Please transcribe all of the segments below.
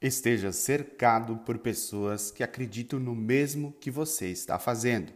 Esteja cercado por pessoas que acreditam no mesmo que você está fazendo.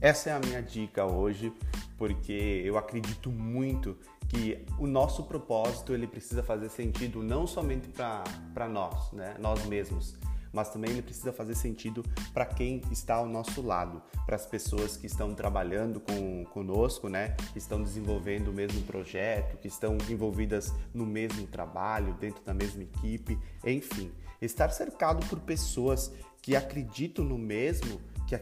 Essa é a minha dica hoje, porque eu acredito muito que o nosso propósito ele precisa fazer sentido não somente para nós, né, nós mesmos, mas também ele precisa fazer sentido para quem está ao nosso lado, para as pessoas que estão trabalhando com, conosco, né? que estão desenvolvendo o mesmo projeto, que estão envolvidas no mesmo trabalho, dentro da mesma equipe, enfim. Estar cercado por pessoas que acreditam no mesmo que a,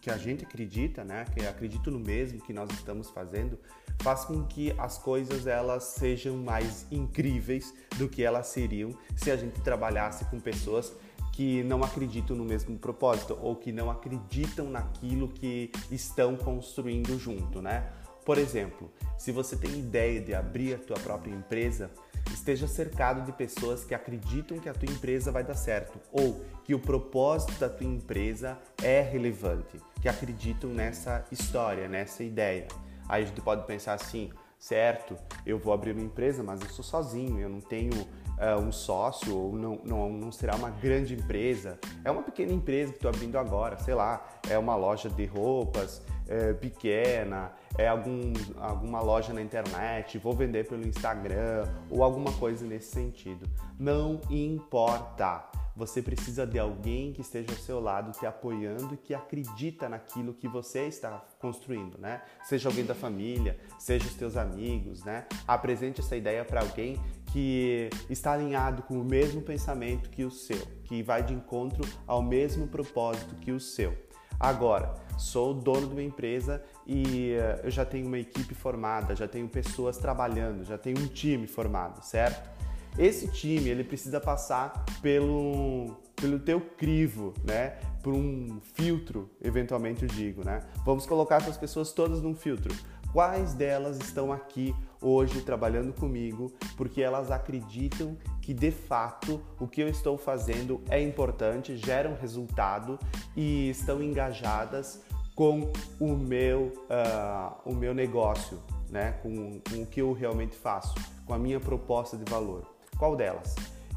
que a gente acredita, né? que acreditam no mesmo que nós estamos fazendo, faz com que as coisas elas sejam mais incríveis do que elas seriam se a gente trabalhasse com pessoas que não acreditam no mesmo propósito ou que não acreditam naquilo que estão construindo junto, né? Por exemplo, se você tem ideia de abrir a tua própria empresa, esteja cercado de pessoas que acreditam que a tua empresa vai dar certo ou que o propósito da tua empresa é relevante, que acreditam nessa história, nessa ideia. Aí a gente pode pensar assim, certo, eu vou abrir uma empresa, mas eu sou sozinho, eu não tenho uh, um sócio ou não, não, não será uma grande empresa. É uma pequena empresa que estou abrindo agora, sei lá, é uma loja de roupas é, pequena, é algum, alguma loja na internet, vou vender pelo Instagram ou alguma coisa nesse sentido. Não importa. Você precisa de alguém que esteja ao seu lado te apoiando e que acredita naquilo que você está construindo, né? Seja alguém da família, seja os teus amigos, né? Apresente essa ideia para alguém que está alinhado com o mesmo pensamento que o seu, que vai de encontro ao mesmo propósito que o seu. Agora, sou dono de uma empresa e uh, eu já tenho uma equipe formada, já tenho pessoas trabalhando, já tenho um time formado, certo? Esse time ele precisa passar pelo, pelo teu crivo, né? Por um filtro, eventualmente eu digo, né? Vamos colocar essas pessoas todas num filtro. Quais delas estão aqui hoje trabalhando comigo porque elas acreditam que de fato o que eu estou fazendo é importante, gera um resultado e estão engajadas com o meu, uh, o meu negócio, né? Com, com o que eu realmente faço, com a minha proposta de valor. Qual delas?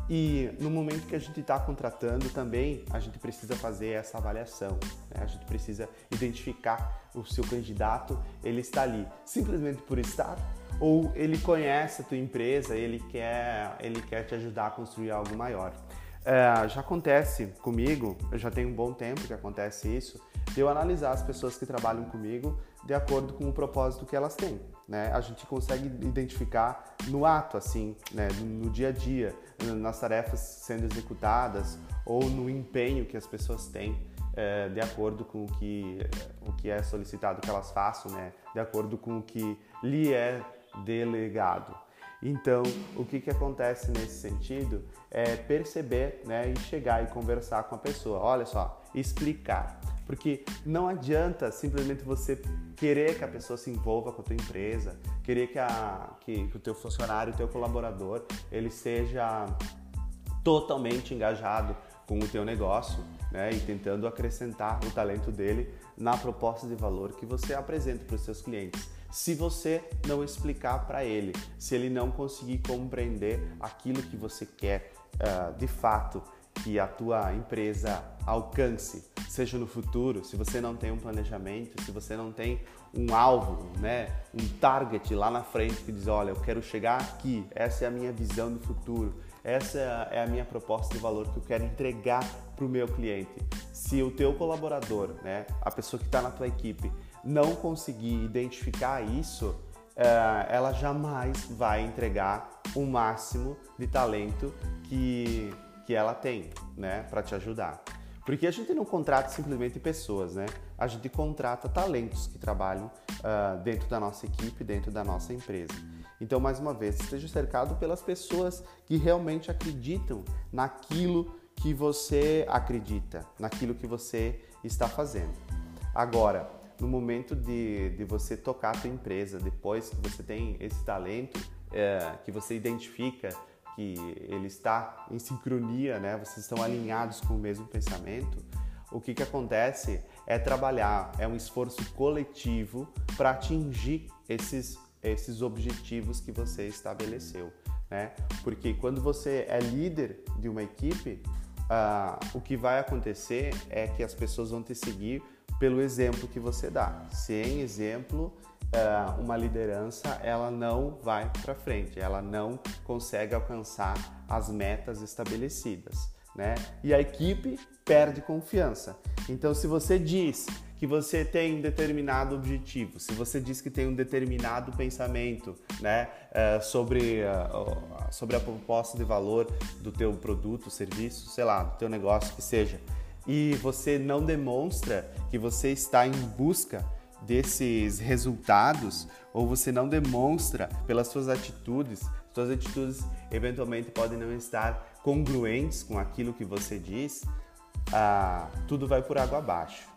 E no momento que a gente está contratando também, a gente precisa fazer essa avaliação. Né? A gente precisa identificar o seu candidato, ele está ali simplesmente por estar ou ele conhece a tua empresa, ele quer, ele quer te ajudar a construir algo maior. É, já acontece comigo, eu já tenho um bom tempo que acontece isso, de eu analisar as pessoas que trabalham comigo de acordo com o propósito que elas têm. Né? A gente consegue identificar no ato, assim, né? no dia a dia, nas tarefas sendo executadas ou no empenho que as pessoas têm é, de acordo com o que, o que é solicitado que elas façam, né? de acordo com o que lhe é delegado. Então, o que, que acontece nesse sentido é perceber né, e chegar e conversar com a pessoa. Olha só, explicar. Porque não adianta simplesmente você querer que a pessoa se envolva com a tua empresa, querer que, a, que, que o teu funcionário, o teu colaborador, ele seja totalmente engajado com o teu negócio né, e tentando acrescentar o talento dele na proposta de valor que você apresenta para os seus clientes. Se você não explicar para ele, se ele não conseguir compreender aquilo que você quer uh, de fato que a tua empresa alcance, seja no futuro, se você não tem um planejamento, se você não tem um alvo, né, um target lá na frente que diz, olha, eu quero chegar aqui, essa é a minha visão do futuro, essa é a minha proposta de valor que eu quero entregar para o meu cliente. Se o teu colaborador, né, a pessoa que está na tua equipe, não conseguir identificar isso, eh, ela jamais vai entregar o máximo de talento que que ela tem, né, para te ajudar. Porque a gente não contrata simplesmente pessoas, né? A gente contrata talentos que trabalham uh, dentro da nossa equipe, dentro da nossa empresa. Então, mais uma vez, esteja cercado pelas pessoas que realmente acreditam naquilo que você acredita, naquilo que você está fazendo. Agora, no momento de, de você tocar a sua empresa, depois que você tem esse talento, é, que você identifica que ele está em sincronia, né? Vocês estão alinhados com o mesmo pensamento. o que, que acontece é trabalhar, é um esforço coletivo para atingir esses, esses objetivos que você estabeleceu. Né? Porque quando você é líder de uma equipe, uh, o que vai acontecer é que as pessoas vão te seguir pelo exemplo que você dá. Sem exemplo, uh, uma liderança ela não vai para frente, ela não consegue alcançar as metas estabelecidas. Né? E a equipe perde confiança. Então, se você diz que você tem um determinado objetivo, se você diz que tem um determinado pensamento, né, uh, sobre, uh, sobre a proposta de valor do teu produto, serviço, sei lá, do teu negócio que seja, e você não demonstra que você está em busca desses resultados ou você não demonstra pelas suas atitudes, suas atitudes eventualmente podem não estar congruentes com aquilo que você diz, ah, tudo vai por água abaixo.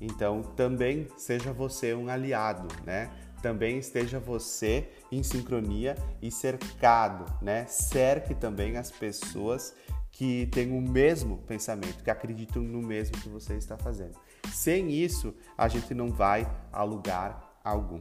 Então, também seja você um aliado, né? Também esteja você em sincronia e cercado, né? Cerque também as pessoas que têm o mesmo pensamento, que acreditam no mesmo que você está fazendo. Sem isso, a gente não vai a lugar algum.